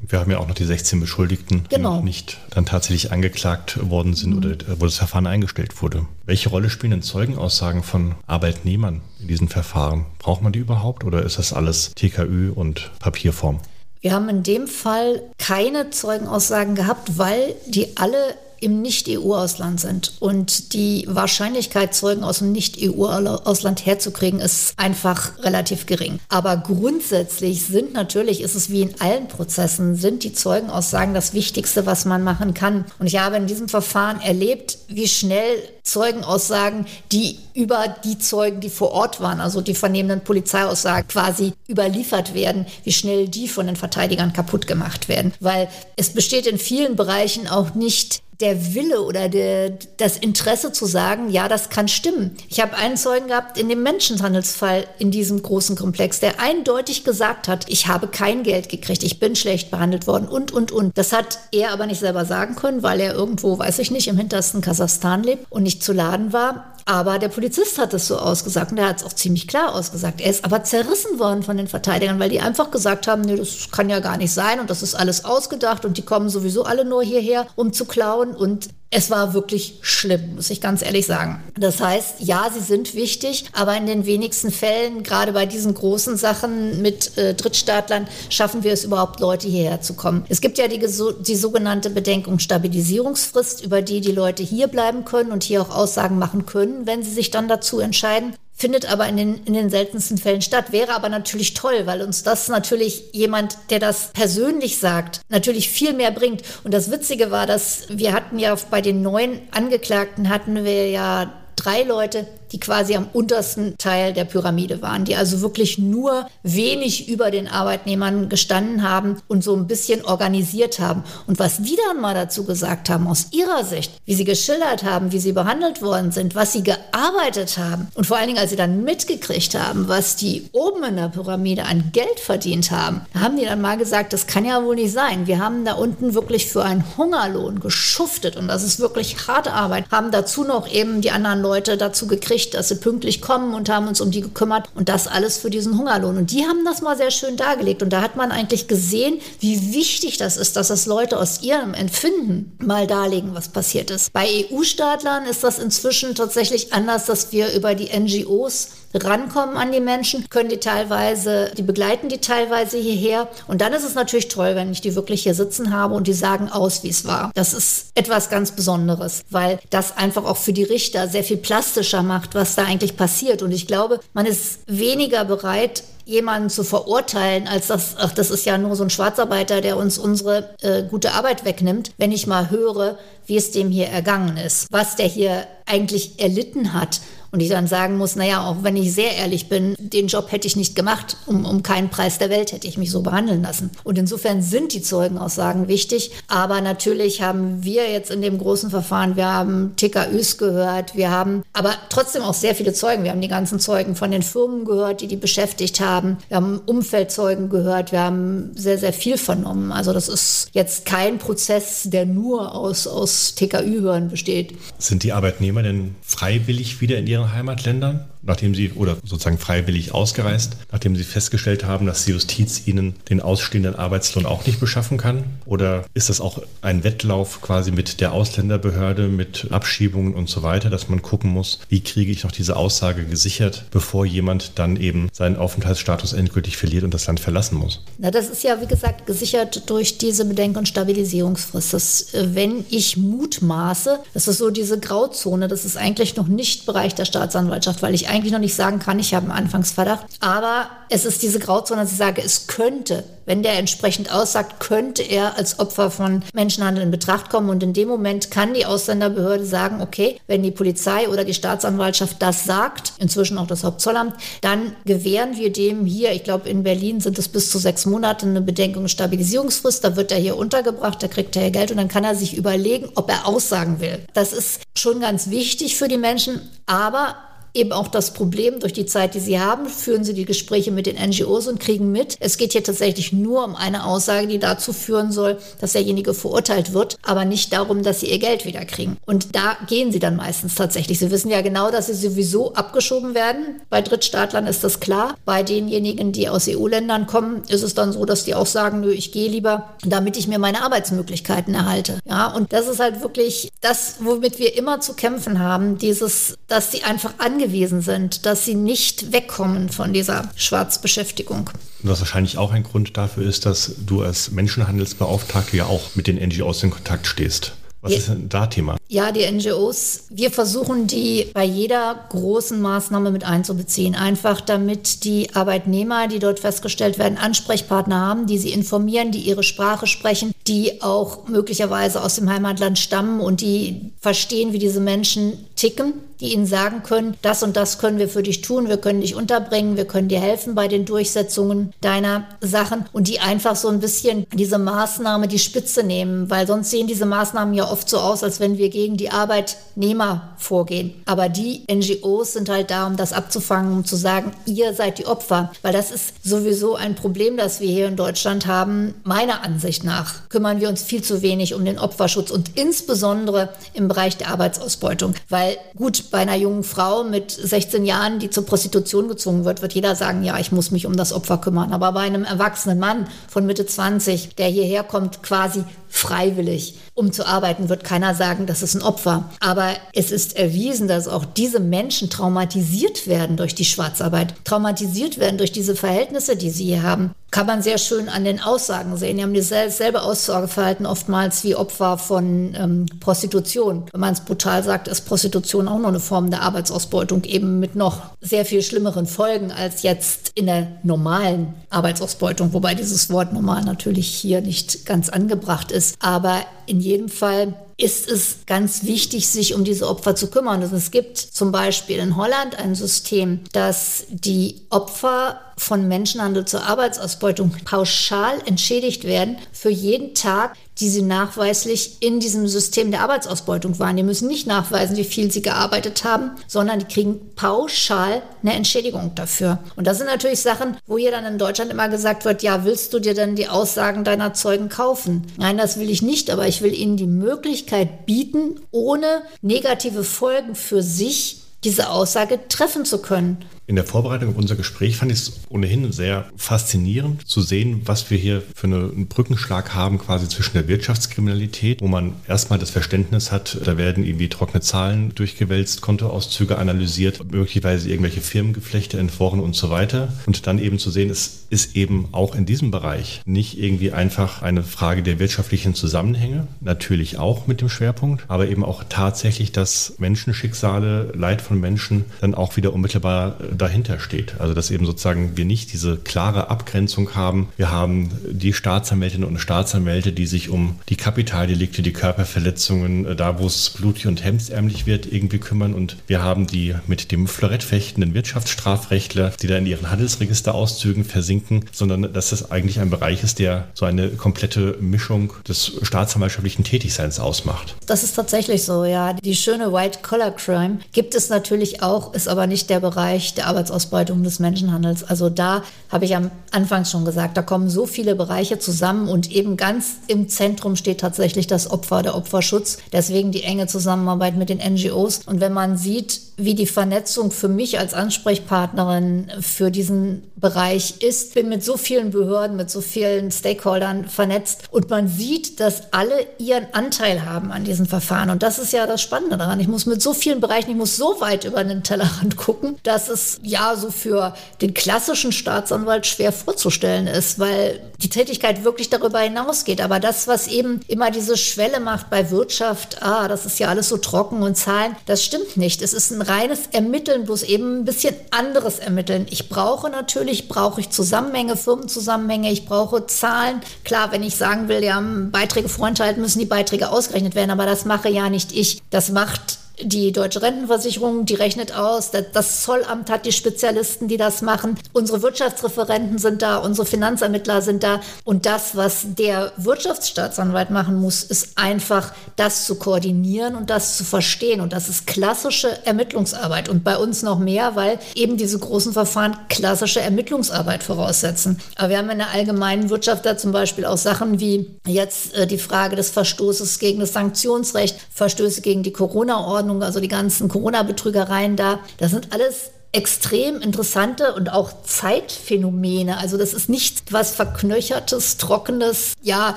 [SPEAKER 2] Wir haben ja auch noch die 16 Beschuldigten, genau. die noch nicht dann tatsächlich angeklagt worden sind mhm. oder wo das Verfahren eingestellt wurde. Welche Rolle spielen denn Zeugenaussagen von Arbeitnehmern in diesen Verfahren? Braucht man die überhaupt oder ist das alles TKÜ und Papierform?
[SPEAKER 3] Wir haben in dem Fall keine Zeugenaussagen gehabt, weil die alle im Nicht-EU-Ausland sind. Und die Wahrscheinlichkeit, Zeugen aus dem Nicht-EU-Ausland herzukriegen, ist einfach relativ gering. Aber grundsätzlich sind natürlich, ist es wie in allen Prozessen, sind die Zeugenaussagen das Wichtigste, was man machen kann. Und ich habe in diesem Verfahren erlebt, wie schnell Zeugenaussagen, die über die Zeugen, die vor Ort waren, also die vernehmenden Polizeiaussagen quasi überliefert werden, wie schnell die von den Verteidigern kaputt gemacht werden. Weil es besteht in vielen Bereichen auch nicht der Wille oder der, das Interesse zu sagen, ja, das kann stimmen. Ich habe einen Zeugen gehabt in dem Menschenhandelsfall in diesem großen Komplex, der eindeutig gesagt hat, ich habe kein Geld gekriegt, ich bin schlecht behandelt worden und, und, und. Das hat er aber nicht selber sagen können, weil er irgendwo, weiß ich nicht, im hintersten Kasachstan lebt und nicht zu laden war. Aber der Polizist hat es so ausgesagt und der hat es auch ziemlich klar ausgesagt. Er ist aber zerrissen worden von den Verteidigern, weil die einfach gesagt haben, nee, das kann ja gar nicht sein und das ist alles ausgedacht und die kommen sowieso alle nur hierher, um zu klauen und es war wirklich schlimm, muss ich ganz ehrlich sagen. Das heißt, ja, sie sind wichtig, aber in den wenigsten Fällen, gerade bei diesen großen Sachen mit äh, Drittstaatlern, schaffen wir es überhaupt, Leute hierher zu kommen. Es gibt ja die, die sogenannte Bedenkungsstabilisierungsfrist, über die die Leute hier bleiben können und hier auch Aussagen machen können, wenn sie sich dann dazu entscheiden findet aber in den, in den seltensten Fällen statt. Wäre aber natürlich toll, weil uns das natürlich jemand, der das persönlich sagt, natürlich viel mehr bringt. Und das Witzige war, dass wir hatten ja bei den neuen Angeklagten hatten wir ja drei Leute, die quasi am untersten Teil der Pyramide waren, die also wirklich nur wenig über den Arbeitnehmern gestanden haben und so ein bisschen organisiert haben. Und was die dann mal dazu gesagt haben, aus ihrer Sicht, wie sie geschildert haben, wie sie behandelt worden sind, was sie gearbeitet haben und vor allen Dingen, als sie dann mitgekriegt haben, was die oben in der Pyramide an Geld verdient haben, haben die dann mal gesagt, das kann ja wohl nicht sein. Wir haben da unten wirklich für einen Hungerlohn geschuftet und das ist wirklich harte Arbeit, haben dazu noch eben die anderen Leute dazu gekriegt, dass sie pünktlich kommen und haben uns um die gekümmert und das alles für diesen Hungerlohn. Und die haben das mal sehr schön dargelegt und da hat man eigentlich gesehen, wie wichtig das ist, dass das Leute aus ihrem Empfinden mal darlegen, was passiert ist. Bei EU-Staatlern ist das inzwischen tatsächlich anders, dass wir über die NGOs rankommen an die Menschen, können die teilweise, die begleiten die teilweise hierher. Und dann ist es natürlich toll, wenn ich die wirklich hier sitzen habe und die sagen aus, wie es war. Das ist etwas ganz Besonderes, weil das einfach auch für die Richter sehr viel plastischer macht, was da eigentlich passiert. Und ich glaube, man ist weniger bereit, jemanden zu verurteilen, als das, ach, das ist ja nur so ein Schwarzarbeiter, der uns unsere äh, gute Arbeit wegnimmt, wenn ich mal höre, wie es dem hier ergangen ist, was der hier eigentlich erlitten hat und ich dann sagen muss, naja, auch wenn ich sehr ehrlich bin, den Job hätte ich nicht gemacht. Um, um keinen Preis der Welt hätte ich mich so behandeln lassen. Und insofern sind die Zeugenaussagen wichtig. Aber natürlich haben wir jetzt in dem großen Verfahren, wir haben TKÜs gehört, wir haben aber trotzdem auch sehr viele Zeugen. Wir haben die ganzen Zeugen von den Firmen gehört, die die beschäftigt haben. Wir haben Umfeldzeugen gehört. Wir haben sehr, sehr viel vernommen. Also das ist jetzt kein Prozess, der nur aus, aus TKÜ-Hören besteht.
[SPEAKER 2] Sind die Arbeitnehmer denn freiwillig wieder in ihren ihren Heimatländern, nachdem sie oder sozusagen freiwillig ausgereist, nachdem sie festgestellt haben, dass die Justiz ihnen den ausstehenden Arbeitslohn auch nicht beschaffen kann? Oder ist das auch ein Wettlauf quasi mit der Ausländerbehörde, mit Abschiebungen und so weiter, dass man gucken muss, wie kriege ich noch diese Aussage gesichert, bevor jemand dann eben seinen Aufenthaltsstatus endgültig verliert und das Land verlassen muss?
[SPEAKER 3] Na, das ist ja, wie gesagt, gesichert durch diese Bedenk- und Stabilisierungsfrist. Das, äh, wenn ich mutmaße, das ist so diese Grauzone, das ist eigentlich noch nicht Bereich der Staatsanwaltschaft, weil ich eigentlich noch nicht sagen kann, ich habe einen Anfangsverdacht. Aber es ist diese Grauzone, dass ich sage, es könnte, wenn der entsprechend aussagt, könnte er als Opfer von Menschenhandel in Betracht kommen. Und in dem Moment kann die Ausländerbehörde sagen, okay, wenn die Polizei oder die Staatsanwaltschaft das sagt, inzwischen auch das Hauptzollamt, dann gewähren wir dem hier, ich glaube in Berlin sind es bis zu sechs Monate eine Bedenkung- Stabilisierungsfrist. Da wird er hier untergebracht, da kriegt er Geld und dann kann er sich überlegen, ob er aussagen will. Das ist schon ganz wichtig für die Menschen, aber eben auch das Problem, durch die Zeit, die sie haben, führen sie die Gespräche mit den NGOs und kriegen mit. Es geht hier tatsächlich nur um eine Aussage, die dazu führen soll, dass derjenige verurteilt wird, aber nicht darum, dass sie ihr Geld wieder kriegen. Und da gehen sie dann meistens tatsächlich. Sie wissen ja genau, dass sie sowieso abgeschoben werden. Bei Drittstaatlern ist das klar. Bei denjenigen, die aus EU-Ländern kommen, ist es dann so, dass die auch sagen, nö, ich gehe lieber, damit ich mir meine Arbeitsmöglichkeiten erhalte. Ja, und das ist halt wirklich das, womit wir immer zu kämpfen haben, dieses, dass sie einfach angewiesen angewiesen sind, dass sie nicht wegkommen von dieser Schwarzbeschäftigung.
[SPEAKER 2] Was wahrscheinlich auch ein Grund dafür ist, dass du als Menschenhandelsbeauftragte ja auch mit den NGOs in Kontakt stehst. Was ist denn da Thema?
[SPEAKER 3] Ja, die NGOs, wir versuchen die bei jeder großen Maßnahme mit einzubeziehen. Einfach damit die Arbeitnehmer, die dort festgestellt werden, Ansprechpartner haben, die sie informieren, die ihre Sprache sprechen, die auch möglicherweise aus dem Heimatland stammen und die verstehen, wie diese Menschen ticken die ihnen sagen können, das und das können wir für dich tun, wir können dich unterbringen, wir können dir helfen bei den Durchsetzungen deiner Sachen und die einfach so ein bisschen diese Maßnahme die Spitze nehmen, weil sonst sehen diese Maßnahmen ja oft so aus, als wenn wir gegen die Arbeitnehmer vorgehen. Aber die NGOs sind halt da, um das abzufangen, um zu sagen, ihr seid die Opfer, weil das ist sowieso ein Problem, das wir hier in Deutschland haben. Meiner Ansicht nach kümmern wir uns viel zu wenig um den Opferschutz und insbesondere im Bereich der Arbeitsausbeutung, weil gut, bei einer jungen Frau mit 16 Jahren, die zur Prostitution gezwungen wird, wird jeder sagen, ja, ich muss mich um das Opfer kümmern. Aber bei einem erwachsenen Mann von Mitte 20, der hierher kommt, quasi freiwillig, um zu arbeiten, wird keiner sagen, das ist ein Opfer. Aber es ist erwiesen, dass auch diese Menschen traumatisiert werden durch die Schwarzarbeit, traumatisiert werden durch diese Verhältnisse, die sie hier haben. Kann man sehr schön an den Aussagen sehen. Die haben dasselbe Aussageverhalten oftmals wie Opfer von ähm, Prostitution. Wenn man es brutal sagt, ist Prostitution auch noch eine Form der Arbeitsausbeutung, eben mit noch sehr viel schlimmeren Folgen als jetzt in der normalen Arbeitsausbeutung, wobei dieses Wort normal natürlich hier nicht ganz angebracht ist ist. Aber in jedem Fall ist es ganz wichtig, sich um diese Opfer zu kümmern. Also es gibt zum Beispiel in Holland ein System, das die Opfer von Menschenhandel zur Arbeitsausbeutung pauschal entschädigt werden für jeden Tag, die sie nachweislich in diesem System der Arbeitsausbeutung waren. Die müssen nicht nachweisen, wie viel sie gearbeitet haben, sondern die kriegen pauschal eine Entschädigung dafür. Und das sind natürlich Sachen, wo hier dann in Deutschland immer gesagt wird, ja, willst du dir denn die Aussagen deiner Zeugen kaufen? Nein, das will ich nicht, aber ich will ihnen die Möglichkeit bieten, ohne negative Folgen für sich diese Aussage treffen zu können.
[SPEAKER 2] In der Vorbereitung auf unser Gespräch fand ich es ohnehin sehr faszinierend zu sehen, was wir hier für einen Brückenschlag haben quasi zwischen der Wirtschaftskriminalität, wo man erstmal das Verständnis hat, da werden irgendwie trockene Zahlen durchgewälzt, Kontoauszüge analysiert, möglicherweise irgendwelche Firmengeflechte entworfen und so weiter. Und dann eben zu sehen, es ist eben auch in diesem Bereich nicht irgendwie einfach eine Frage der wirtschaftlichen Zusammenhänge, natürlich auch mit dem Schwerpunkt, aber eben auch tatsächlich, dass Menschenschicksale, Leid von Menschen dann auch wieder unmittelbar dahinter steht. Also dass eben sozusagen wir nicht diese klare Abgrenzung haben. Wir haben die Staatsanwältinnen und Staatsanwälte, die sich um die Kapitaldelikte, die Körperverletzungen, äh, da wo es blutig und hemdsärmlich wird, irgendwie kümmern. Und wir haben die mit dem Florett fechtenden Wirtschaftsstrafrechtler, die da in ihren Handelsregisterauszügen versinken, sondern dass das eigentlich ein Bereich ist, der so eine komplette Mischung des staatsanwaltschaftlichen Tätigseins ausmacht.
[SPEAKER 3] Das ist tatsächlich so, ja. Die schöne White-Collar-Crime gibt es natürlich auch, ist aber nicht der Bereich der der Arbeitsausbeutung des Menschenhandels. Also da habe ich am Anfang schon gesagt, da kommen so viele Bereiche zusammen und eben ganz im Zentrum steht tatsächlich das Opfer, der Opferschutz. Deswegen die enge Zusammenarbeit mit den NGOs. Und wenn man sieht, wie die Vernetzung für mich als Ansprechpartnerin für diesen Bereich ist. Bin mit so vielen Behörden, mit so vielen Stakeholdern vernetzt und man sieht, dass alle ihren Anteil haben an diesen Verfahren. Und das ist ja das Spannende daran. Ich muss mit so vielen Bereichen, ich muss so weit über den Tellerrand gucken, dass es ja so für den klassischen Staatsanwalt schwer vorzustellen ist, weil die Tätigkeit wirklich darüber hinausgeht. Aber das, was eben immer diese Schwelle macht bei Wirtschaft, ah, das ist ja alles so trocken und Zahlen, das stimmt nicht. Es ist ein reines Ermitteln, bloß eben ein bisschen anderes Ermitteln. Ich brauche natürlich, brauche ich Zusammenhänge, Firmenzusammenhänge, ich brauche Zahlen. Klar, wenn ich sagen will, ja, Beiträge vorenthalten, müssen die Beiträge ausgerechnet werden, aber das mache ja nicht ich. Das macht die Deutsche Rentenversicherung, die rechnet aus, das Zollamt hat die Spezialisten, die das machen, unsere Wirtschaftsreferenten sind da, unsere Finanzermittler sind da. Und das, was der Wirtschaftsstaatsanwalt machen muss, ist einfach das zu koordinieren und das zu verstehen. Und das ist klassische Ermittlungsarbeit. Und bei uns noch mehr, weil eben diese großen Verfahren klassische Ermittlungsarbeit voraussetzen. Aber wir haben in der allgemeinen Wirtschaft da zum Beispiel auch Sachen wie jetzt äh, die Frage des Verstoßes gegen das Sanktionsrecht, Verstöße gegen die Corona-Ordnung, Ordnung, also die ganzen Corona-Betrügereien da, das sind alles extrem interessante und auch Zeitphänomene. Also das ist nichts, was verknöchertes, trockenes, ja,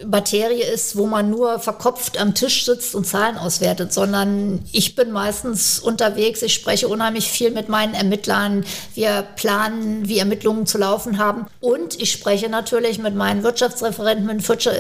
[SPEAKER 3] Materie ist, wo man nur verkopft am Tisch sitzt und Zahlen auswertet, sondern ich bin meistens unterwegs, ich spreche unheimlich viel mit meinen Ermittlern, wir planen, wie Ermittlungen zu laufen haben und ich spreche natürlich mit meinen Wirtschaftsreferenten,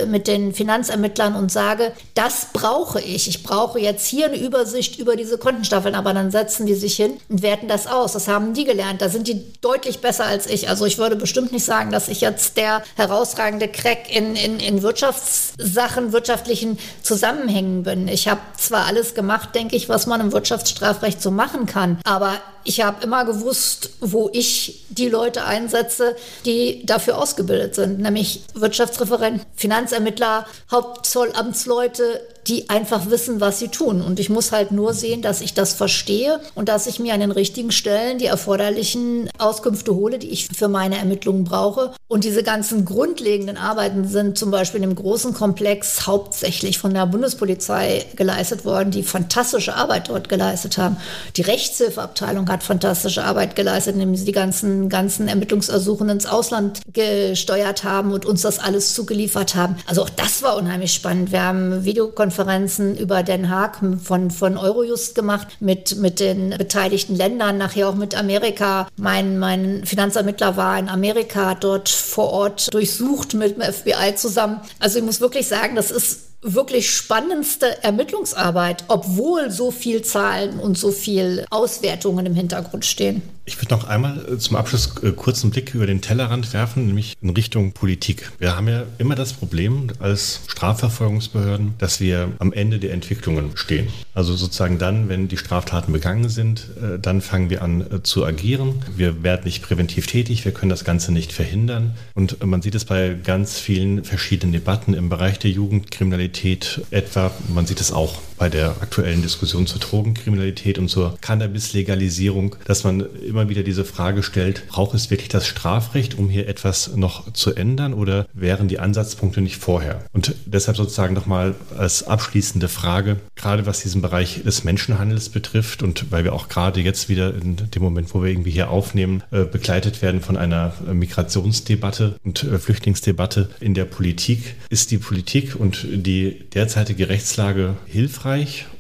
[SPEAKER 3] mit den Finanzermittlern und sage, das brauche ich. Ich brauche jetzt hier eine Übersicht über diese Kontenstaffeln, aber dann setzen die sich hin und werten das aus. Das haben haben die gelernt? Da sind die deutlich besser als ich. Also ich würde bestimmt nicht sagen, dass ich jetzt der herausragende Crack in, in, in Wirtschaftssachen, wirtschaftlichen Zusammenhängen bin. Ich habe zwar alles gemacht, denke ich, was man im Wirtschaftsstrafrecht so machen kann, aber ich habe immer gewusst, wo ich die Leute einsetze, die dafür ausgebildet sind, nämlich Wirtschaftsreferenten, Finanzermittler, Hauptzollamtsleute, die einfach wissen, was sie tun. Und ich muss halt nur sehen, dass ich das verstehe und dass ich mir an den richtigen Stellen die erforderlichen Auskünfte hole, die ich für meine Ermittlungen brauche. Und diese ganzen grundlegenden Arbeiten sind zum Beispiel im großen Komplex hauptsächlich von der Bundespolizei geleistet worden, die fantastische Arbeit dort geleistet haben. Die Rechtshilfeabteilung hat fantastische Arbeit geleistet, indem sie die ganzen, ganzen Ermittlungsersuchen ins Ausland gesteuert haben und uns das alles zugeliefert haben. Also auch das war unheimlich spannend. Wir haben Videokonferenzen Konferenzen über Den Haag von, von Eurojust gemacht mit, mit den beteiligten Ländern, nachher auch mit Amerika. Mein, mein Finanzermittler war in Amerika, hat dort vor Ort durchsucht mit dem FBI zusammen. Also ich muss wirklich sagen, das ist wirklich spannendste Ermittlungsarbeit, obwohl so viel Zahlen und so viel Auswertungen im Hintergrund stehen.
[SPEAKER 2] Ich würde noch einmal äh, zum Abschluss äh, kurz einen Blick über den Tellerrand werfen, nämlich in Richtung Politik. Wir haben ja immer das Problem als Strafverfolgungsbehörden, dass wir am Ende der Entwicklungen stehen. Also sozusagen dann, wenn die Straftaten begangen sind, äh, dann fangen wir an zu agieren. Wir werden nicht präventiv tätig, wir können das Ganze nicht verhindern. Und man sieht es bei ganz vielen verschiedenen Debatten im Bereich der Jugendkriminalität etwa. Man sieht es auch bei der aktuellen Diskussion zur Drogenkriminalität und zur Cannabis-Legalisierung, dass man immer wieder diese Frage stellt, braucht es wirklich das Strafrecht, um hier etwas noch zu ändern oder wären die Ansatzpunkte nicht vorher? Und deshalb sozusagen nochmal als abschließende Frage, gerade was diesen Bereich des Menschenhandels betrifft und weil wir auch gerade jetzt wieder in dem Moment, wo wir irgendwie hier aufnehmen, äh, begleitet werden von einer Migrationsdebatte und äh, Flüchtlingsdebatte in der Politik, ist die Politik und die derzeitige Rechtslage hilfreich,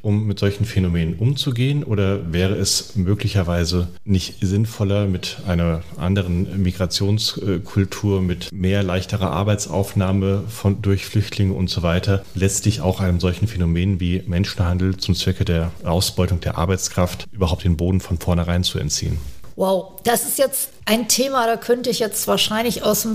[SPEAKER 2] um mit solchen Phänomenen umzugehen oder wäre es möglicherweise nicht sinnvoller mit einer anderen Migrationskultur, mit mehr leichterer Arbeitsaufnahme von, durch Flüchtlinge und so weiter, letztlich auch einem solchen Phänomen wie Menschenhandel zum Zwecke der Ausbeutung der Arbeitskraft überhaupt den Boden von vornherein zu entziehen.
[SPEAKER 3] Wow, das ist jetzt ein Thema, da könnte ich jetzt wahrscheinlich aus dem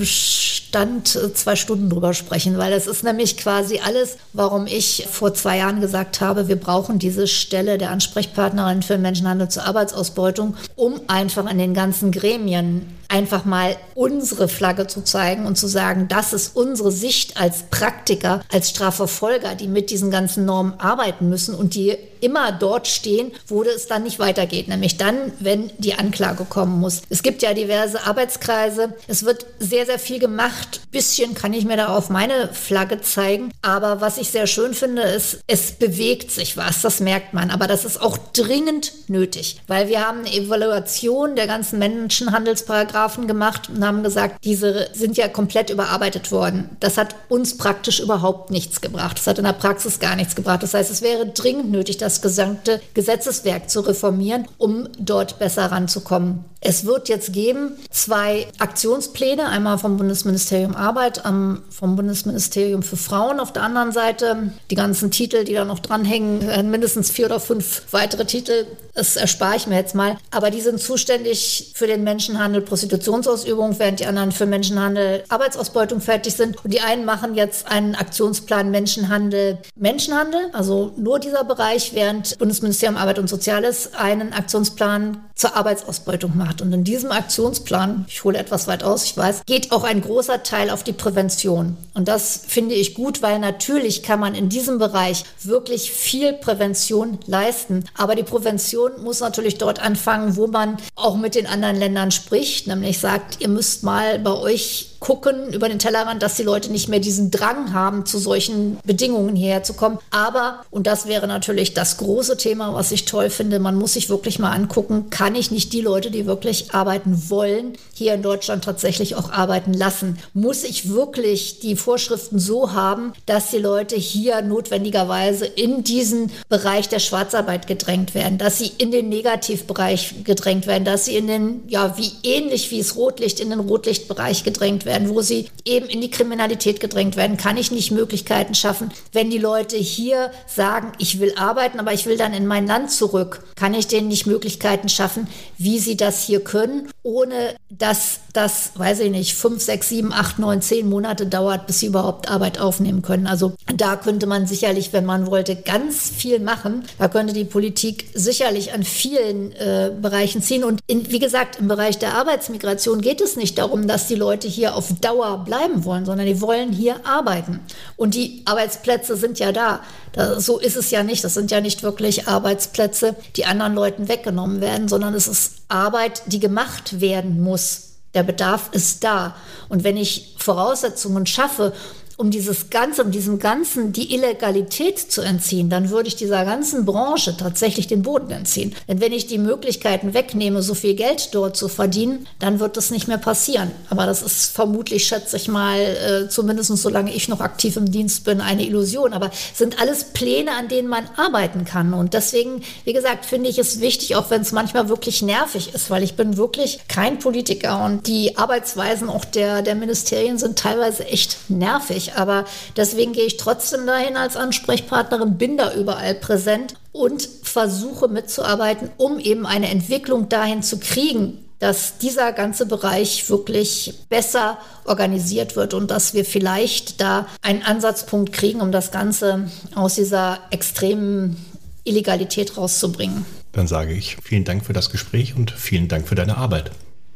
[SPEAKER 3] Stand äh, zwei Stunden drüber sprechen, weil es ist nämlich quasi alles, warum ich vor zwei Jahren gesagt habe, wir brauchen diese Stelle der Ansprechpartnerin für Menschenhandel zur Arbeitsausbeutung, um einfach in den ganzen Gremien einfach mal unsere Flagge zu zeigen und zu sagen, das ist unsere Sicht als Praktiker, als Strafverfolger, die mit diesen ganzen Normen arbeiten müssen und die immer dort stehen, wo es dann nicht weitergeht, nämlich dann, wenn die Anklage kommen muss. Es gibt ja diverse Arbeitskreise. Es wird sehr, sehr viel gemacht. Bisschen kann ich mir da auf meine Flagge zeigen. Aber was ich sehr schön finde, ist, es bewegt sich was. Das merkt man. Aber das ist auch dringend nötig, weil wir haben eine Evaluation der ganzen Menschenhandelsparagraphen gemacht und haben gesagt, diese sind ja komplett überarbeitet worden. Das hat uns praktisch überhaupt nichts gebracht. Das hat in der Praxis gar nichts gebracht. Das heißt, es wäre dringend nötig, das gesamte Gesetzeswerk zu reformieren, um dort besser ranzukommen. Es wird jetzt geben zwei Aktionspläne, einmal vom Bundesministerium Arbeit, vom Bundesministerium für Frauen auf der anderen Seite. Die ganzen Titel, die da noch dranhängen, mindestens vier oder fünf weitere Titel, das erspare ich mir jetzt mal. Aber die sind zuständig für den Menschenhandel, Prostitutionsausübung, während die anderen für Menschenhandel, Arbeitsausbeutung fertig sind. Und die einen machen jetzt einen Aktionsplan Menschenhandel, Menschenhandel, also nur dieser Bereich, während Bundesministerium Arbeit und Soziales einen Aktionsplan zur Arbeitsausbeutung macht. Und in diesem Aktionsplan, ich hole etwas weit aus, ich weiß, geht auch ein großer Teil auf die Prävention. Und das finde ich gut, weil natürlich kann man in diesem Bereich wirklich viel Prävention leisten. Aber die Prävention muss natürlich dort anfangen, wo man auch mit den anderen Ländern spricht, nämlich sagt, ihr müsst mal bei euch gucken über den Tellerrand, dass die Leute nicht mehr diesen Drang haben, zu solchen Bedingungen hierher zu kommen. Aber, und das wäre natürlich das große Thema, was ich toll finde, man muss sich wirklich mal angucken, kann ich nicht die Leute, die wirklich arbeiten wollen, hier in Deutschland tatsächlich auch arbeiten lassen? Muss ich wirklich die Vorschriften so haben, dass die Leute hier notwendigerweise in diesen Bereich der Schwarzarbeit gedrängt werden, dass sie in den Negativbereich gedrängt werden, dass sie in den, ja, wie ähnlich wie es Rotlicht, in den Rotlichtbereich gedrängt werden, wo sie eben in die Kriminalität gedrängt werden, kann ich nicht Möglichkeiten schaffen. Wenn die Leute hier sagen, ich will arbeiten, aber ich will dann in mein Land zurück, kann ich denen nicht Möglichkeiten schaffen, wie sie das hier können, ohne dass das, weiß ich nicht, fünf, sechs, sieben, acht, neun, zehn Monate dauert, bis sie überhaupt Arbeit aufnehmen können. Also da könnte man sicherlich, wenn man wollte, ganz viel machen. Da könnte die Politik sicherlich an vielen äh, Bereichen ziehen. Und in, wie gesagt, im Bereich der Arbeitsmigration geht es nicht darum, dass die Leute hier auf Dauer bleiben wollen, sondern die wollen hier arbeiten. Und die Arbeitsplätze sind ja da. Da. So ist es ja nicht. Das sind ja nicht wirklich Arbeitsplätze, die anderen Leuten weggenommen werden, sondern es ist Arbeit, die gemacht werden muss. Der Bedarf ist da. Und wenn ich Voraussetzungen schaffe, um dieses Ganze, um diesem Ganzen die Illegalität zu entziehen, dann würde ich dieser ganzen Branche tatsächlich den Boden entziehen. Denn wenn ich die Möglichkeiten wegnehme, so viel Geld dort zu verdienen, dann wird das nicht mehr passieren. Aber das ist vermutlich, schätze ich mal, äh, zumindest solange ich noch aktiv im Dienst bin, eine Illusion. Aber sind alles Pläne, an denen man arbeiten kann. Und deswegen, wie gesagt, finde ich es wichtig, auch wenn es manchmal wirklich nervig ist, weil ich bin wirklich kein Politiker und die Arbeitsweisen auch der, der Ministerien sind teilweise echt nervig. Nicht. Aber deswegen gehe ich trotzdem dahin als Ansprechpartnerin, bin da überall präsent und versuche mitzuarbeiten, um eben eine Entwicklung dahin zu kriegen, dass dieser ganze Bereich wirklich besser organisiert wird und dass wir vielleicht da einen Ansatzpunkt kriegen, um das Ganze aus dieser extremen Illegalität rauszubringen.
[SPEAKER 2] Dann sage ich vielen Dank für das Gespräch und vielen Dank für deine Arbeit.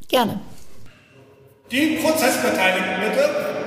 [SPEAKER 3] Gerne.
[SPEAKER 4] Die Prozessbeteiligten bitte.